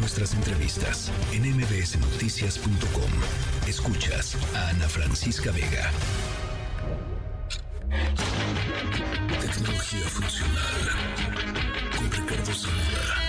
nuestras entrevistas en mbsnoticias.com. Escuchas a Ana Francisca Vega. Tecnología funcional con Ricardo Zamora.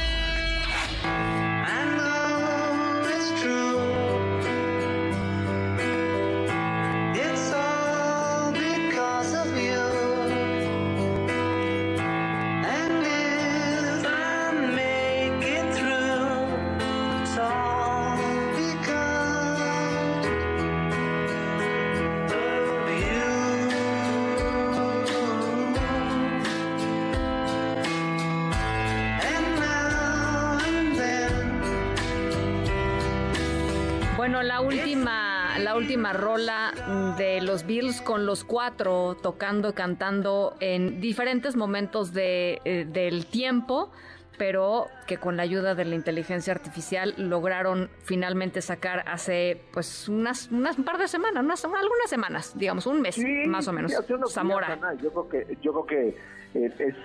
Última rola de los Beatles con los cuatro tocando, cantando en diferentes momentos de, eh, del tiempo pero que con la ayuda de la inteligencia artificial lograron finalmente sacar hace pues unas, unas un par de semanas, unas, algunas semanas, digamos, un mes más o menos. Zamora. yo creo que, yo creo que eh, es,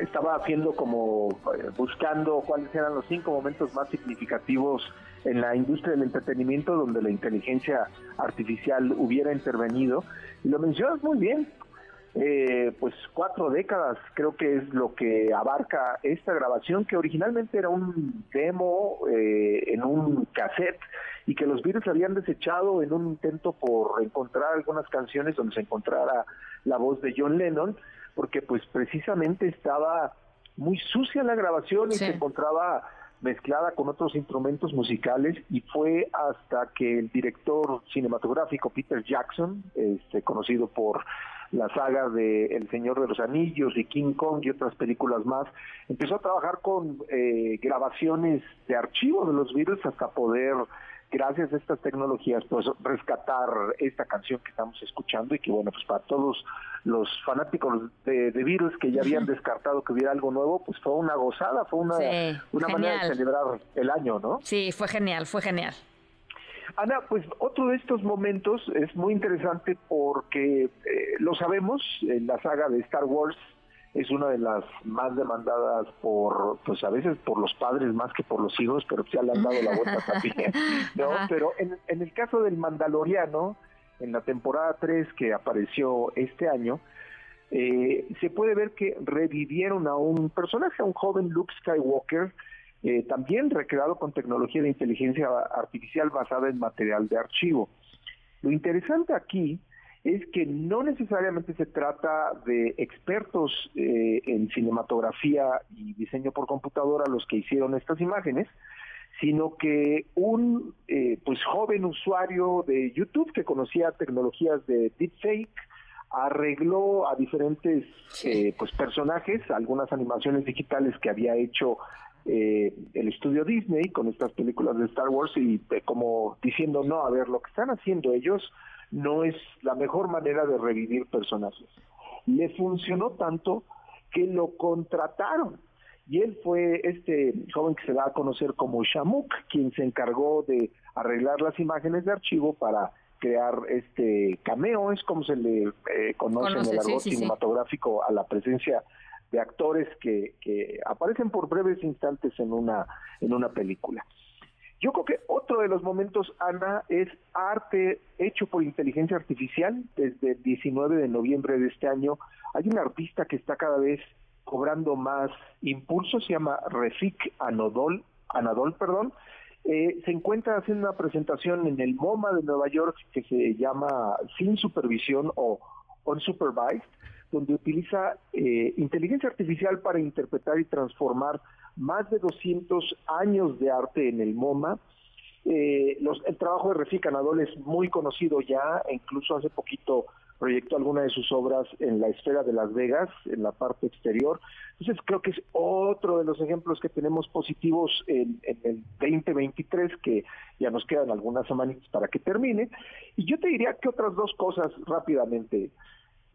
estaba haciendo como eh, buscando cuáles eran los cinco momentos más significativos en la industria del entretenimiento donde la inteligencia artificial hubiera intervenido. Y lo mencionas muy bien. Eh, pues cuatro décadas creo que es lo que abarca esta grabación que originalmente era un demo eh, en un cassette y que los Beatles habían desechado en un intento por encontrar algunas canciones donde se encontrara la voz de John Lennon porque pues precisamente estaba muy sucia la grabación y se encontraba mezclada con otros instrumentos musicales y fue hasta que el director cinematográfico Peter Jackson, este, conocido por la saga de El Señor de los Anillos y King Kong y otras películas más, empezó a trabajar con eh, grabaciones de archivo de los Beatles hasta poder gracias a estas tecnologías, pues rescatar esta canción que estamos escuchando y que bueno, pues para todos los fanáticos de, de virus que ya habían descartado que hubiera algo nuevo, pues fue una gozada, fue una, una manera de celebrar el año, ¿no? Sí, fue genial, fue genial. Ana, pues otro de estos momentos es muy interesante porque eh, lo sabemos, en la saga de Star Wars es una de las más demandadas por, pues a veces por los padres más que por los hijos, pero ya le han dado la vuelta también, ¿no? Pero en, en el caso del Mandaloriano, en la temporada 3 que apareció este año, eh, se puede ver que revivieron a un personaje, a un joven Luke Skywalker, eh, también recreado con tecnología de inteligencia artificial basada en material de archivo. Lo interesante aquí es que no necesariamente se trata de expertos eh, en cinematografía y diseño por computadora los que hicieron estas imágenes, sino que un eh, pues joven usuario de YouTube que conocía tecnologías de deepfake arregló a diferentes eh, pues personajes, algunas animaciones digitales que había hecho el estudio Disney con estas películas de Star Wars y como diciendo no, a ver, lo que están haciendo ellos no es la mejor manera de revivir personajes. Le funcionó tanto que lo contrataron. Y él fue este joven que se da a conocer como Shamuk, quien se encargó de arreglar las imágenes de archivo para crear este cameo, es como se le eh, conoce, en el argot cinematográfico a la presencia de actores que, que aparecen por breves instantes en una, en una película. Yo creo que otro de los momentos, Ana, es arte hecho por inteligencia artificial. Desde el 19 de noviembre de este año hay un artista que está cada vez cobrando más impulso, se llama Refik Anadol, Anadol perdón. Eh, se encuentra haciendo una presentación en el MoMA de Nueva York que se llama Sin Supervisión o Unsupervised, donde utiliza eh, inteligencia artificial para interpretar y transformar más de 200 años de arte en el MoMA. Eh, el trabajo de Refik Anadol es muy conocido ya, e incluso hace poquito proyectó alguna de sus obras en la esfera de Las Vegas, en la parte exterior. Entonces creo que es otro de los ejemplos que tenemos positivos en, en el 2023, que ya nos quedan algunas semanas para que termine. Y yo te diría que otras dos cosas rápidamente.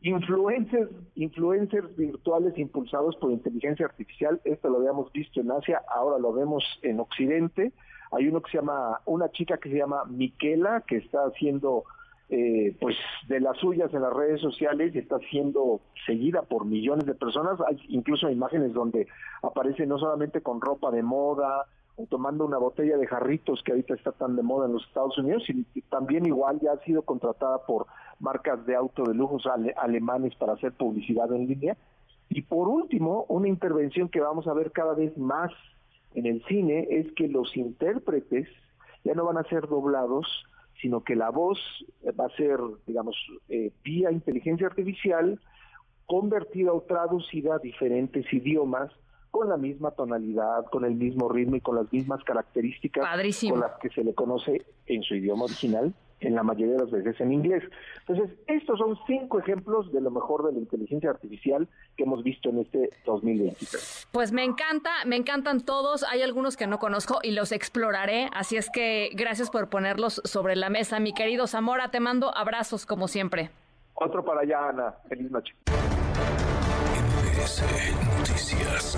Influencers, influencers virtuales impulsados por inteligencia artificial, esto lo habíamos visto en Asia, ahora lo vemos en Occidente. Hay uno que se llama, una chica que se llama Miquela, que está haciendo eh, pues de las suyas en las redes sociales y está siendo seguida por millones de personas. Hay incluso imágenes donde aparece no solamente con ropa de moda o tomando una botella de jarritos que ahorita está tan de moda en los Estados Unidos y también igual ya ha sido contratada por marcas de auto de lujos alemanes para hacer publicidad en línea. Y por último, una intervención que vamos a ver cada vez más en el cine es que los intérpretes ya no van a ser doblados, sino que la voz va a ser, digamos, eh, vía inteligencia artificial, convertida o traducida a diferentes idiomas con la misma tonalidad, con el mismo ritmo y con las mismas características con las que se le conoce en su idioma original, en la mayoría de las veces en inglés. Entonces, estos son cinco ejemplos de lo mejor de la inteligencia artificial que hemos visto en este 2023. Pues me encanta, me encantan todos. Hay algunos que no conozco y los exploraré. Así es que gracias por ponerlos sobre la mesa. Mi querido Zamora, te mando abrazos como siempre. Otro para allá, Ana. Feliz noche. Noticias.